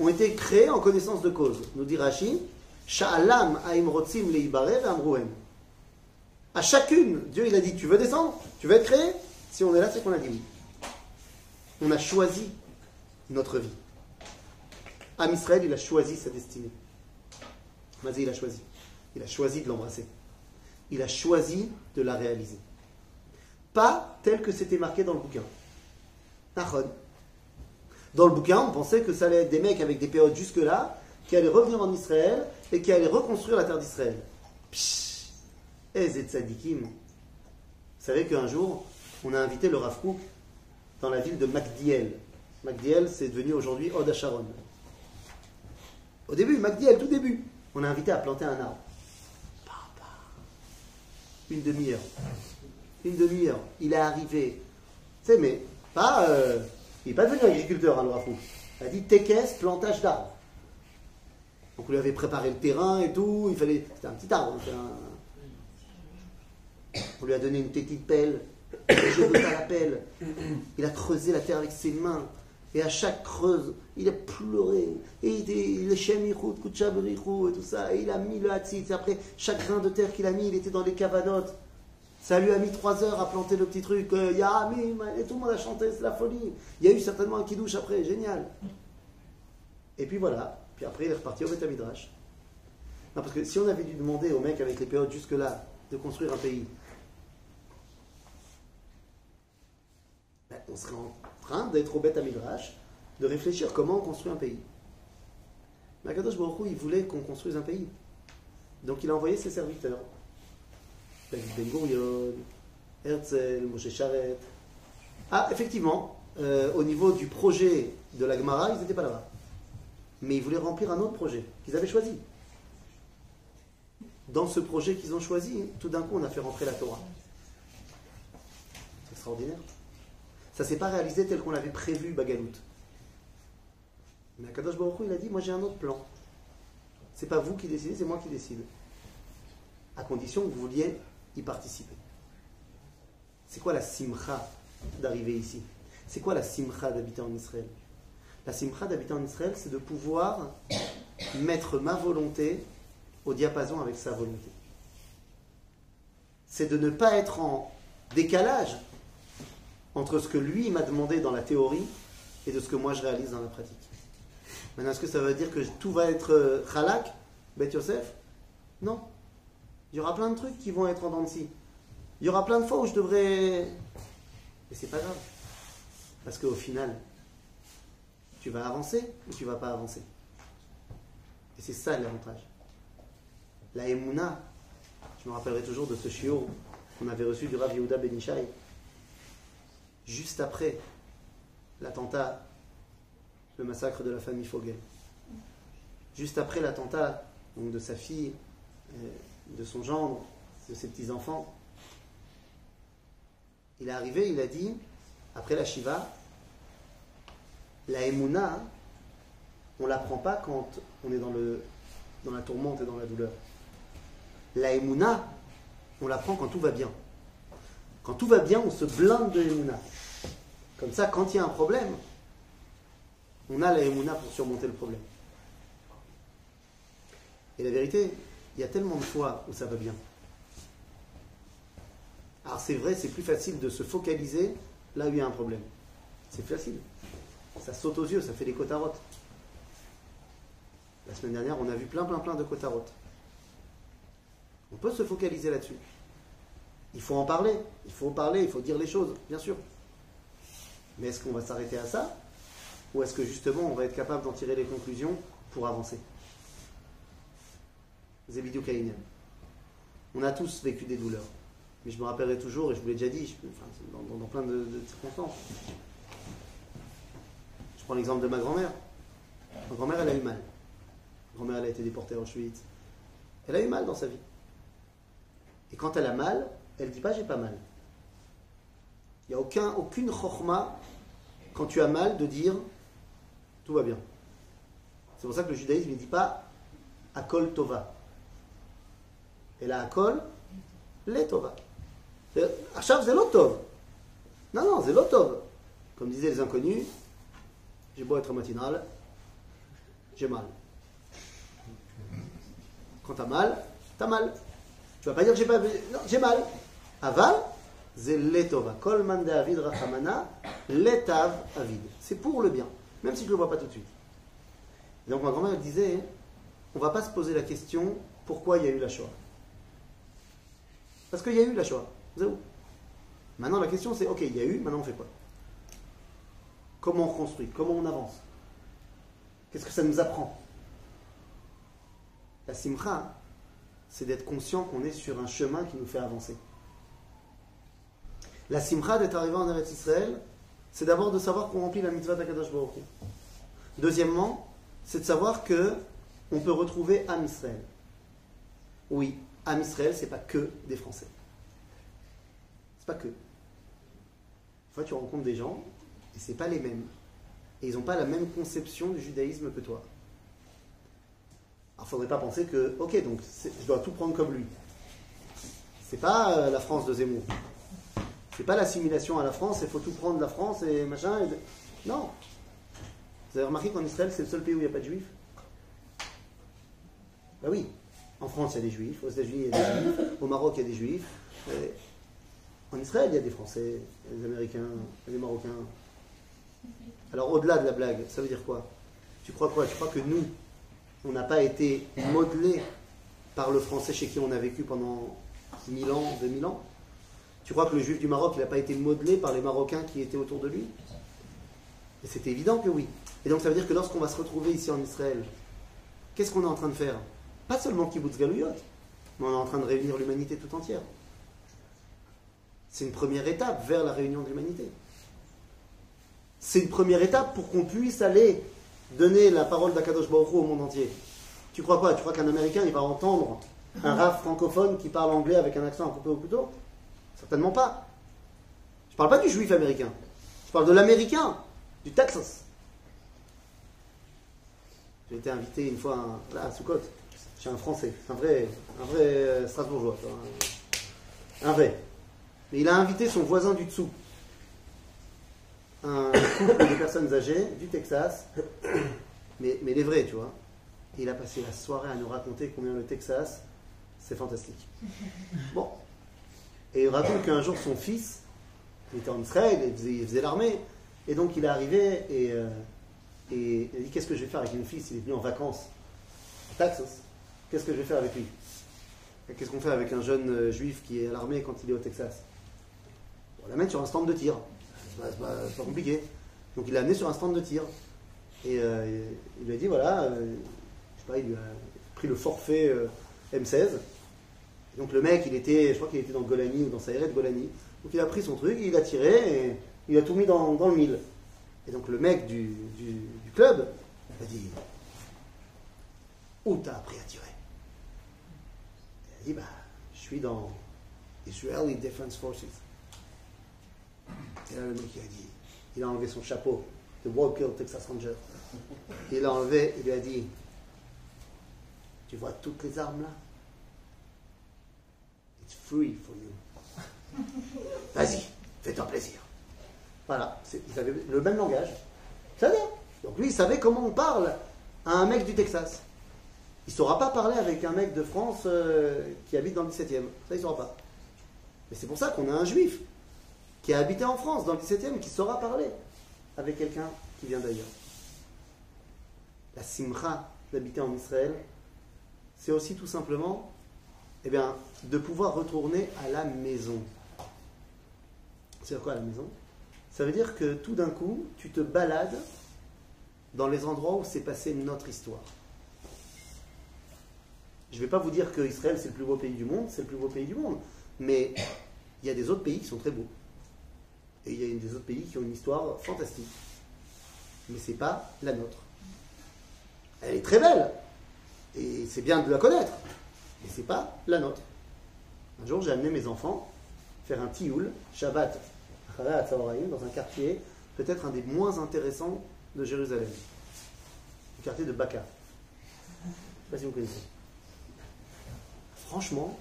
ont été créées en connaissance de cause. Nous dit Rashi, Sha'alam ha'im rotzim leibare ve'amruhem. À chacune, Dieu il a dit, tu veux descendre Tu veux être créé si on est là, c'est qu'on a dit oui. On a choisi notre vie. Israël, il a choisi sa destinée. Vas-y, il a choisi. Il a choisi de l'embrasser. Il a choisi de la réaliser. Pas tel que c'était marqué dans le bouquin. Dans le bouquin, on pensait que ça allait être des mecs avec des périodes jusque-là, qui allaient revenir en Israël et qui allaient reconstruire la terre d'Israël. Pshh Eh, Tzadikim Vous savez qu'un jour, on a invité le Rav dans la ville de Magdiel. Magdiel, c'est devenu aujourd'hui Od Hasharon. Au début, Magdiel, tout début, on a invité à planter un arbre. Une demi-heure. Une demi-heure. Il est arrivé. Tu sais, mais pas. Euh, il n'est pas devenu agriculteur, hein, le Rav Il a dit Tekes, plantage d'arbres. Donc on lui avait préparé le terrain et tout. Il fallait. C'était un petit arbre. On lui a donné une petite pelle. Il a creusé la terre avec ses mains. Et à chaque creuse, il a pleuré. Et il le Shem et tout ça. Et il a mis le Hatzitz. Et après, chaque grain de terre qu'il a mis, il était dans les cavanotes. Ça lui a mis trois heures à planter le petit truc. Euh, et tout le monde a chanté, c'est la folie. Il y a eu certainement un kidouche après, génial. Et puis voilà. Puis après, il est reparti au Betamidrash. Non, parce que si on avait dû demander au mec avec les périodes jusque-là de construire un pays, on serait en d'être au Beth Midrash, de réfléchir comment on construit un pays. Makadosh Baruch il voulait qu'on construise un pays. Donc il a envoyé ses serviteurs. Ben Gurion, Herzl, Moshe Charet. Ah, effectivement, euh, au niveau du projet de la Gemara, ils n'étaient pas là-bas. Mais ils voulaient remplir un autre projet qu'ils avaient choisi. Dans ce projet qu'ils ont choisi, tout d'un coup, on a fait rentrer la Torah. C'est extraordinaire. Ça ne s'est pas réalisé tel qu'on l'avait prévu, Bagalout. Mais Akadosh Baruch il a dit Moi j'ai un autre plan. C'est pas vous qui décidez, c'est moi qui décide. À condition que vous vouliez y participer. C'est quoi la simcha d'arriver ici? C'est quoi la simcha d'habiter en Israël? La simcha d'habiter en Israël, c'est de pouvoir mettre ma volonté au diapason avec sa volonté. C'est de ne pas être en décalage entre ce que lui m'a demandé dans la théorie et de ce que moi je réalise dans la pratique. Maintenant, est-ce que ça veut dire que tout va être euh, halak, Bet Yosef? Non. Il y aura plein de trucs qui vont être en dents Il y aura plein de fois où je devrais. Et c'est pas grave. Parce qu'au final, tu vas avancer ou tu vas pas avancer. Et c'est ça l'avantage. La Emouna, je me rappellerai toujours de ce chiot qu'on avait reçu du Rav Yehuda Benishai juste après l'attentat, le massacre de la famille Fogel. Juste après l'attentat de sa fille, euh, de son gendre, de ses petits-enfants. Il est arrivé, il a dit, après la Shiva, la Emouna, on ne l'apprend pas quand on est dans, le, dans la tourmente et dans la douleur. La Emouna, on l'apprend quand tout va bien. Quand tout va bien, on se blinde de Emouna. Comme ça, quand il y a un problème, on a la pour surmonter le problème. Et la vérité, il y a tellement de fois où ça va bien. Alors c'est vrai, c'est plus facile de se focaliser là où il y a un problème. C'est facile. Ça saute aux yeux, ça fait des côtarottes. La semaine dernière, on a vu plein, plein, plein de côtarottes. On peut se focaliser là-dessus. Il faut en parler. Il faut en parler, il faut dire les choses, bien sûr. Mais est-ce qu'on va s'arrêter à ça Ou est-ce que justement on va être capable d'en tirer les conclusions pour avancer? Zébidiou On a tous vécu des douleurs. Mais je me rappellerai toujours, et je vous l'ai déjà dit, dans, plein de, circonstances. Je prends l'exemple de ma grand-mère. Ma grand-mère, elle a eu mal. Ma grand-mère, elle a été déportée à Auschwitz. Elle a eu mal dans sa vie. Et quand elle a mal, elle ne dit pas j'ai pas mal. Il n'y a aucun, aucune chorma quand tu as mal de dire tout va bien. C'est pour ça que le judaïsme ne dit pas akol tova. Et là, akol, les tova. Achav, c'est l'otov. Non, non, c'est l'otov. Comme disaient les inconnus, j'ai beau être matinal, j'ai mal. Quand t'as mal, t'as mal. Tu vas pas dire j'ai pas. Non, j'ai mal. Aval, c'est letova. Kolman de Avid Rachamana, letav avid. C'est pour le bien, même si je ne le vois pas tout de suite. donc ma grand-mère disait, on ne va pas se poser la question pourquoi il y a eu la Shoah? Parce qu'il y a eu la Shoah. Maintenant la question c'est, ok, il y a eu, maintenant on fait quoi? Comment on construit? Comment on avance? Qu'est-ce que ça nous apprend? La simcha, c'est d'être conscient qu'on est sur un chemin qui nous fait avancer. La simcha d'être arrivé en Eretz Israël, c'est d'abord de savoir qu'on remplit la mitzvah d'Akadosh Baruch. Deuxièmement, c'est de savoir que on peut retrouver Am Israël. Oui, Am Israël, c'est pas que des Français. C'est pas que. Fois, tu rencontres des gens et c'est pas les mêmes. Et ils n'ont pas la même conception du judaïsme que toi. Alors, faudrait pas penser que, ok, donc je dois tout prendre comme lui. C'est pas euh, la France de Zemmour. C'est pas l'assimilation à la France, il faut tout prendre la France et machin. Non. Vous avez remarqué qu'en Israël, c'est le seul pays où il n'y a pas de juifs Ben oui. En France, il y a des juifs. Aux États-Unis, il y a des juifs. Au Maroc, il y a des juifs. en Israël, il y a des Français, des Américains, des Marocains. Alors, au-delà de la blague, ça veut dire quoi? Tu crois quoi? Tu crois que nous, on n'a pas été modelés par le Français chez qui on a vécu pendant 1000 ans, 2000 ans? Tu crois que le juif du Maroc, n'a pas été modelé par les Marocains qui étaient autour de lui? Et c'est évident que oui. Et donc ça veut dire que lorsqu'on va se retrouver ici en Israël, qu'est-ce qu'on est en train de faire? Pas seulement Kibbutz Galouyot, mais on est en train de réunir l'humanité tout entière. C'est une première étape vers la réunion de l'humanité. C'est une première étape pour qu'on puisse aller donner la parole d'Akadosh Baruch au monde entier. Tu crois quoi? Tu crois qu'un Américain, il va entendre un raf francophone qui parle anglais avec un accent à couper au couteau Certainement pas. Je ne parle pas du juif américain. Je parle de l'américain, du Texas. J'ai été invité une fois à, Soukot, chez un Français, un vrai, un vrai euh, Strasbourgeois, un, vrai. Mais il a invité son voisin du dessous, un couple de personnes âgées du Texas, mais, mais les vrais, tu vois. Et il a passé la soirée à nous raconter combien le Texas, c'est fantastique. Bon, et il raconte qu'un jour, son fils, il était en Israël, il faisait, l'armée, et donc il est arrivé et, euh, et il dit Qu'est-ce que je vais faire avec mon fils? Il est venu en vacances à Texas. Qu'est-ce que je vais faire avec lui? Qu'est-ce qu'on fait avec un jeune euh, juif qui est à l'armée quand il est au Texas? On l'amène sur un stand de tir. C'est pas, pas, compliqué. Donc il l'a amené sur un stand de tir. Et euh, il lui a dit voilà, je sais pas, il lui a pris le forfait M16 donc le mec, il était, je crois qu'il était dans Golani ou dans sa de Golani. Donc il a pris son truc, il a tiré et il a tout mis dans, le mille. Et donc le mec du, club a dit Où t'as appris à tirer? Il a dit Bah, je suis dans Israeli Defense Forces. Et là, le mec, il a dit Il a enlevé son chapeau de Walker Texas Ranger. Il l'a enlevé, il lui a dit Tu vois toutes les armes là? Free for you. Vas-y, fais-toi plaisir. Voilà, vous avez le même langage. Ça Donc lui, il savait comment on parle à un mec du Texas. Il ne saura pas parler avec un mec de France euh, qui habite dans le 17e. Ça, il ne saura pas. Mais c'est pour ça qu'on a un juif qui a habité en France, dans le 17e, qui saura parler avec quelqu'un qui vient d'ailleurs. La simcha d'habiter en Israël, c'est aussi tout simplement eh bien, de pouvoir retourner à la maison. C'est quoi la maison? Ça veut dire que tout d'un coup, tu te balades dans les endroits où s'est passée notre histoire. Je ne vais pas vous dire que Israël c'est le plus beau pays du monde, c'est le plus beau pays du monde, mais il y a des autres pays qui sont très beaux. Et il y a des autres pays qui ont une histoire fantastique. Mais ce n'est pas la nôtre. Elle est très belle, et c'est bien de la connaître, et c'est pas la nôtre. Un jour, j'ai amené mes enfants faire un tioul, Shabbat, dans un quartier, peut-être un des moins intéressants de Jérusalem. Le quartier de Baka. Je ne sais pas si vous connaissez. Franchement,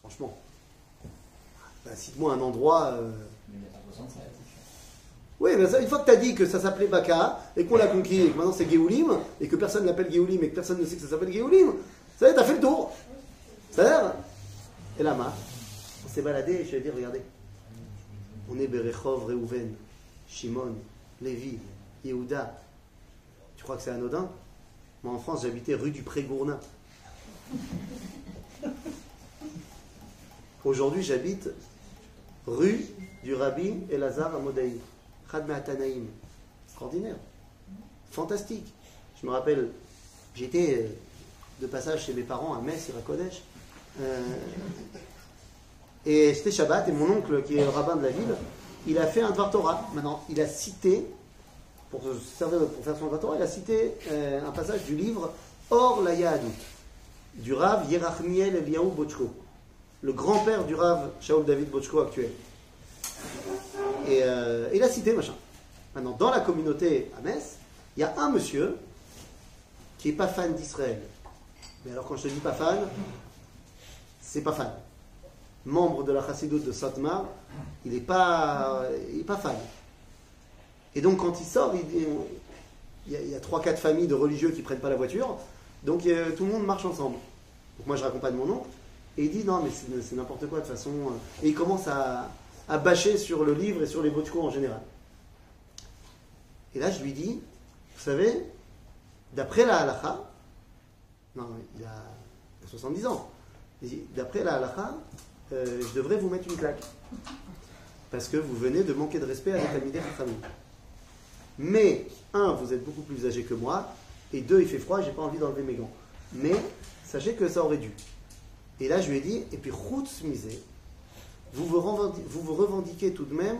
franchement, bah, cite-moi un endroit. Euh, oui, mais une fois que tu as dit que ça s'appelait Baka, et qu'on l'a conquis, et que maintenant c'est Géoulim, et que personne l'appelle Géoulim, et que personne ne sait que ça s'appelle Géoulim, ça y est, t'as fait le tour. Ça Et là, on s'est baladé, et je vais dire, regardez, on est Berechov, Reuven, Shimon, Lévi, Yehuda. Tu crois que c'est anodin? Moi, en France, j'habitais rue du Pré-Gournin. Aujourd'hui, j'habite rue du rabbi Elazar Amodaï. Chad Me'atanaïm. Extraordinaire. Fantastique. Je me rappelle, j'étais euh, de passage chez mes parents à Metz, Irakodesh. Euh, et c'était Shabbat, et mon oncle, qui est le rabbin de la ville, il a fait un Dvar Torah. Maintenant, il a cité, pour, servir, faire son Dvar Torah, il a cité euh, un passage du livre Or la du Rav Yerachmiel Eliyahu Bochko, le grand-père du Rav Shaul David Bochko actuel. Et euh, il a cité machin. Maintenant, dans la communauté à Metz, il y a un monsieur qui n'est pas fan d'Israël. Mais alors, quand je te dis pas fan, c'est pas fan. Membre de la chassidoute de Satmar, il n'est pas, pas fan. Et donc, quand il sort, il, y a, trois, quatre familles de religieux qui prennent pas la voiture. Donc, tout le monde marche ensemble. Donc, moi, je raccompagne mon oncle. Et il dit non, mais c'est n'importe quoi de toute façon. Et il commence à, à bâcher sur le livre et sur les bochkos en général. Et là, je lui dis, vous savez, d'après la halakha, non, il a 70 ans, d'après la halakha, euh, je devrais vous mettre une claque. Parce que vous venez de manquer de respect avec la de famille. Mais, un, vous êtes beaucoup plus âgé que moi, et deux, il fait froid, j'ai pas envie d'enlever mes gants. Mais, sachez que ça aurait dû. Et là, je lui ai dit, et puis, route misé, vous vous, revendiquez tout de même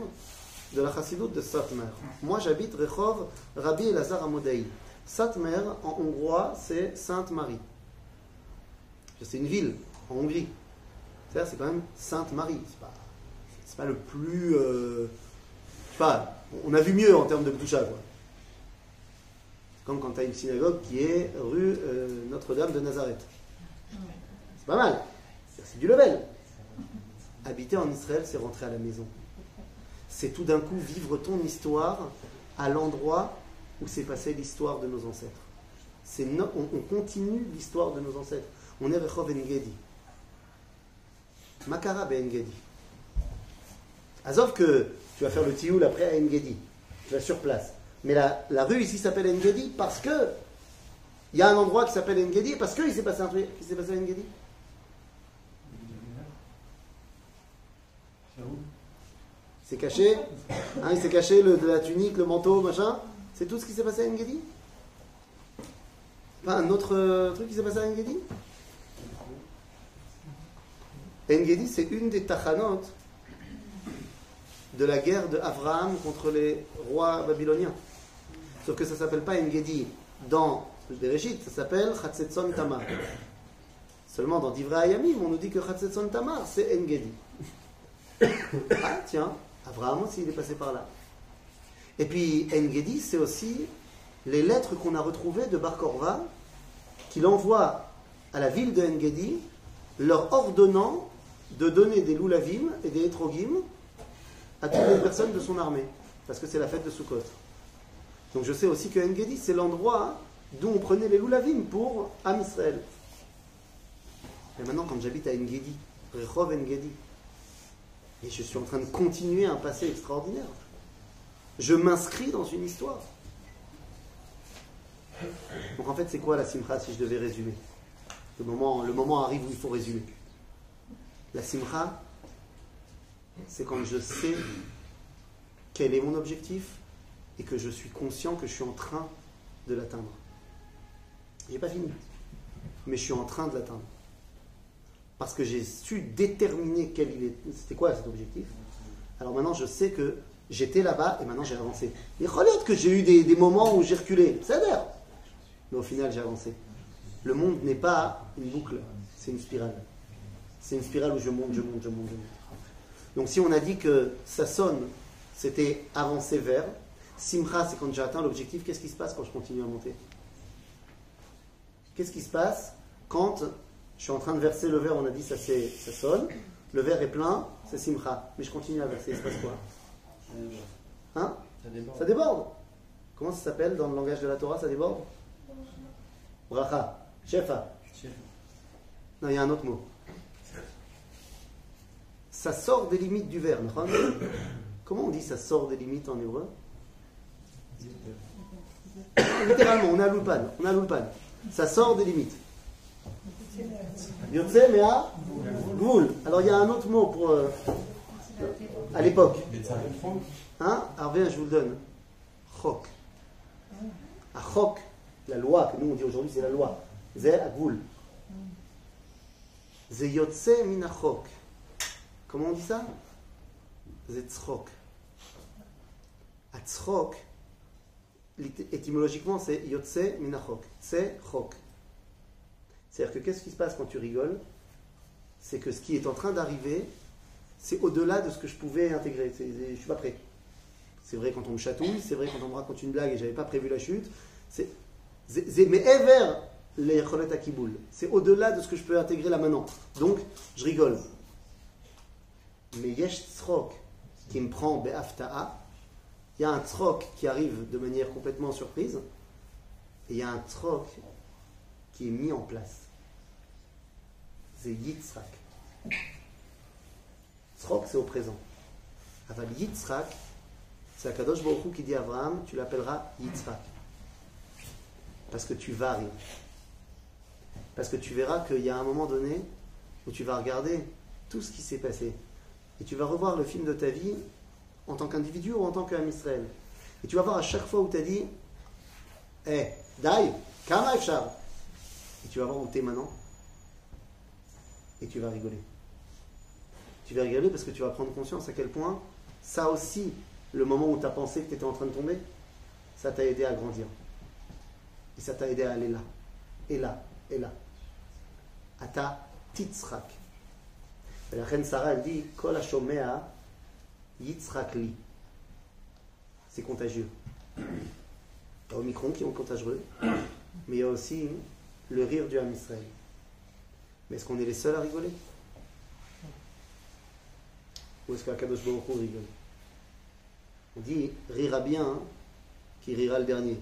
de la chassidoute de Satmer. Moi, j'habite Rehov Rabbi Elazar Amodei. Satmer, en hongrois, c'est Sainte-Marie. C'est une ville en Hongrie. C'est-à-dire, c'est quand même Sainte-Marie. C'est pas, pas le plus. Euh, pas, on a vu mieux en termes de Bdoucha, quoi. Comme quand tu as une synagogue qui est rue euh, Notre-Dame de Nazareth. C'est pas mal. C'est du level. Habiter en Israël, c'est rentrer à la maison. C'est tout d'un coup vivre ton histoire à l'endroit où s'est passée l'histoire de nos ancêtres. On, continue l'histoire de nos ancêtres. On est Rechov Engedi. Makara Engedi. Azov que tu vas faire le tioul après à Engedi. Tu vas sur place. Mais la, la rue ici s'appelle Engedi parce que il y a un endroit qui s'appelle Engedi parce qu'il s'est passé un truc qui s'est passé à Engedi. C'est caché hein, Il s'est caché le, la tunique, le manteau, machin C'est tout ce qui s'est passé à Engedi Pas un autre euh, truc qui s'est passé à Engedi Engedi, c'est une des tachanotes de la guerre de Abraham contre les rois babyloniens. Sauf que ça ne s'appelle pas Engedi dans Bereshit, ça s'appelle Chatzetson Tamar. Seulement dans Divrei Ayamim, on nous dit que Chatzetson Tamar, c'est Engedi. Ah, tiens, Abraham aussi, est passé par là. Et puis, Engedi, c'est aussi les lettres qu'on a retrouvées de Bar Korva, qu'il envoie à la ville de Engedi, leur ordonnant de donner des loulavim et des etrogim à toutes les personnes de son armée, parce que c'est la fête de Sukkot. Donc je sais aussi que Engedi, c'est l'endroit d'où on prenait les loulavim pour Am Israël. Et maintenant, quand j'habite à Engedi, Rehov Engedi, et je suis en train de continuer un passé extraordinaire. Je m'inscris dans une histoire. Donc en fait, c'est quoi la simcha si je devais résumer? Le moment, arrive où il faut résumer. La simcha, c'est quand je sais quel est mon objectif et que je suis conscient que je suis en train de l'atteindre. J'ai pas fini, mais je suis en train de l'atteindre parce que j'ai su déterminer quel il est, c'était quoi cet objectif. Alors maintenant, je sais que j'étais là-bas et maintenant j'ai avancé. Il relève que j'ai eu des, moments où j'ai reculé, c'est dire. Mais au final, j'ai avancé. Le monde n'est pas une boucle, c'est une spirale. C'est une spirale où je monte, je monte, je monte, je monte. Donc si on a dit que ça sonne, c'était avancer vers. Simcha, c'est quand j'ai atteint l'objectif. Qu'est-ce qui se passe quand je continue à monter? Qu'est-ce qui se passe quand je suis en train de verser le verre, on a dit ça, ça sonne. Le verre est plein, c'est simcha. Mais je continue à verser, il se passe quoi Hein ça déborde. ça déborde. Comment ça s'appelle dans le langage de la Torah Ça déborde Bracha. Shefa. Non, il y a un autre mot. Ça sort des limites du verre. Comment on dit ça sort des limites en hébreu Littéralement, on a l'ulpan. On a l'ulpan. Ça sort des limites. Yotse Mea? Goul. Alors il y a un autre mot pour. Euh, à l'époque. Hein? Alors je vous le donne. Chok. À chok, la loi que nous on dit aujourd'hui, c'est la loi. Zé agul. Zé yotse minachok. Comment on dit ça? Zé tzchok. À tzchok, étymologiquement, c'est yotse minachok. C'est chok. C'est-à-dire que qu'est-ce qui se passe quand tu rigoles? C'est que ce qui est en train d'arriver, c'est au-delà de ce que je pouvais intégrer. je ne suis pas prêt. C'est vrai quand on me chatouille, c'est vrai quand on me raconte une blague et j'avais pas prévu la chute. C'est, mais ever les à kiboul. C'est au-delà de ce que je peux intégrer là maintenant. Donc, je rigole. Mais yesh tzrok qui me prend be'afta'a, il y a un tzrok qui arrive de manière complètement surprise, et il y a un tzrok qui est mis en place. C'est Yitzhak. Tzrok, c'est au présent. Aval Yitzhak, c'est Akadosh Baruch qui dit à Abraham, tu l'appelleras Yitzhak. Parce que tu vas arriver. Parce que tu verras qu'il y a un moment donné où tu vas regarder tout ce qui s'est passé. Et tu vas revoir le film de ta vie en tant qu'individu ou en tant qu'homme Israël. Et tu vas voir à chaque fois où tu as dit Eh, Dai, Kama Et tu vas voir où tu es maintenant. Et tu vas rigoler. Tu vas rigoler parce que tu vas prendre conscience à quel point ça aussi, le moment où tu as pensé que tu étais en train de tomber, ça t'a aidé à grandir. Et ça t'a aidé à aller là, et là, et là. Ata titzrak. la reine Sarah, elle dit Kol. C'est contagieux. Il y a Omicron qui est contagieux, mais il y a aussi le rire du Ham Israël. Mais est-ce qu'on est les seuls à rigoler Ou est-ce qu'Akadosh Baruch rigole On dit rira bien hein, qui rira le dernier.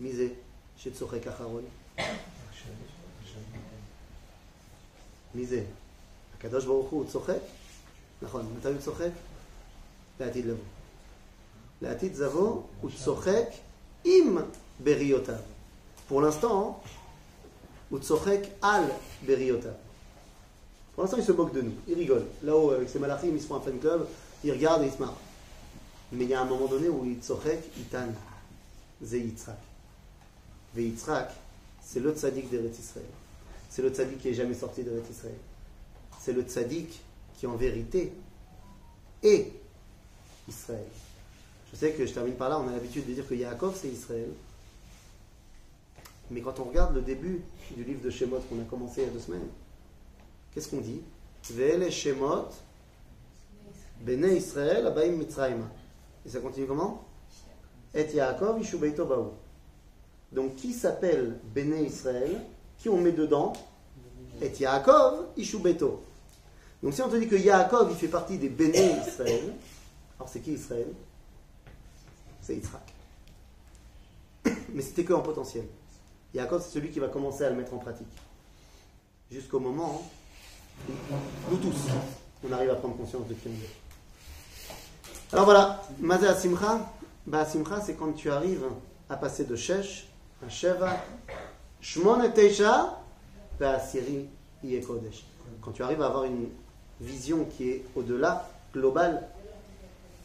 Misé, chez Tsorek Acharon. Misé. Akadosh Baruch Hu צוחק? נכון, מתי הוא צוחק? לעתיד לבוא. לעתיד זבוא הוא צוחק עם בריאותיו. Pour l'instant, ou al beriota. Pour l'instant, il se moque de nous, il rigole. Là-haut, avec ses malachim, ils se font un fan club, il regarde et il se marre. Mais il y a un moment donné où tsochek itan, ze Yitzhak. Ve Yitzhak, c'est le tzaddik d'Eretz Israël. C'est le tzaddik qui est jamais sorti d'Eretz Israël. C'est le tzaddik qui, en vérité, est Israël. Je sais que je termine par là, on a l'habitude de dire que Yaakov, c'est Israël. Mais quand on regarde le début du livre de Shemot qu'on a commencé il y a deux semaines, qu'est-ce qu'on dit? Vele Shemot, Bene Israël, Abaim Mitzrayma. Et ça continue comment? Et Yaakov, Ishubeito Baou. Donc qui s'appelle Bene Israël? Qui on met dedans? Et Yaakov, Ishubeito. Donc si on te dit que Yaakov, il fait partie des Bene Israël, alors c'est qui Israël? C'est Yitzhak. Mais c'était que en potentiel. Yaakov, c'est celui qui va commencer à le mettre en pratique. Jusqu'au moment où nous tous, on arrive à prendre conscience de qui on est. Alors voilà, Mazé Asimcha, bah c'est quand tu arrives à passer de Shesh à Sheva, Shmon et Teisha, bah Siri, Kodesh. Quand tu arrives à avoir une vision qui est au-delà, globale,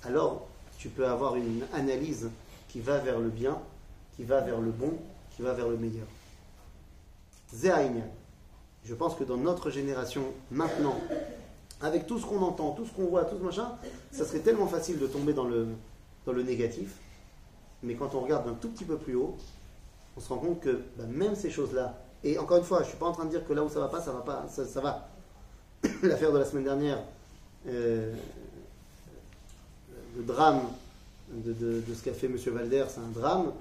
alors tu peux avoir une analyse qui va vers le bien, qui va vers le bon, qui va vers le meilleur. Je pense que dans notre génération, maintenant, avec tout ce qu'on entend, tout ce qu'on voit, tout ce machin, ça serait tellement facile de tomber dans le, négatif. Mais quand on regarde un tout petit peu plus haut, on se rend compte que bah, même ces choses-là, et encore une fois, je ne suis pas en train de dire que là où ça va pas, ça va pas, ça, va. L'affaire de la semaine dernière, euh, le drame de, de ce qu'a fait M. Valder, c'est un drame.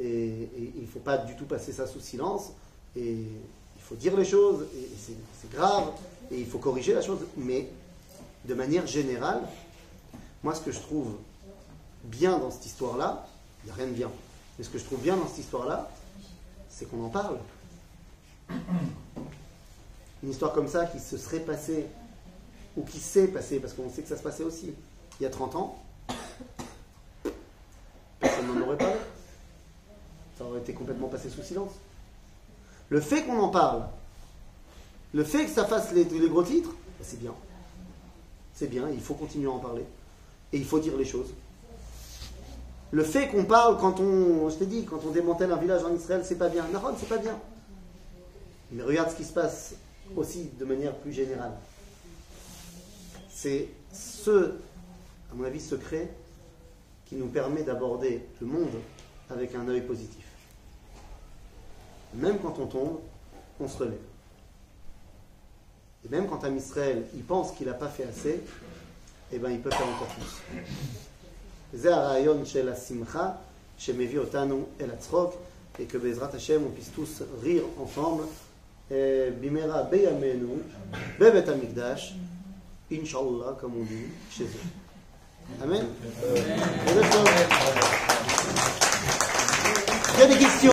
Et, il ne faut pas du tout passer ça sous silence. Et il faut dire les choses, et, c'est grave, et il faut corriger la chose. Mais de manière générale, moi, ce que je trouve bien dans cette histoire-là, il n'y a rien de bien. Mais ce que je trouve bien dans cette histoire-là, c'est qu'on en parle. Une histoire comme ça qui se serait passée, ou qui s'est passée, parce qu'on sait que ça se passait aussi, il y a 30 ans, personne n'en aurait parlé ça aurait été complètement passé sous silence. Le fait qu'on en parle, le fait que ça fasse les, gros titres, ben, c'est bien. c'est bien, il faut continuer à en parler. Et il faut dire les choses. Le fait qu'on parle quand on, je quand on démantèle un village en Israël, c'est pas bien. Nahon, c'est pas bien. Mais regarde ce qui se passe aussi de manière plus générale. C'est ce, à mon avis, secret qui nous permet d'aborder le monde avec un œil positif même quand on tombe, on se relève. Et même quand un il pense qu'il n'a pas fait assez, eh bien, il peut faire encore plus. Et que Bezrat Hashem, on puisse tous rire ensemble. Bimera Beyamenu, Bebet Amigdash, Inch'Allah, comme on dit, chez eux. Amen. Amen. Il y a des questions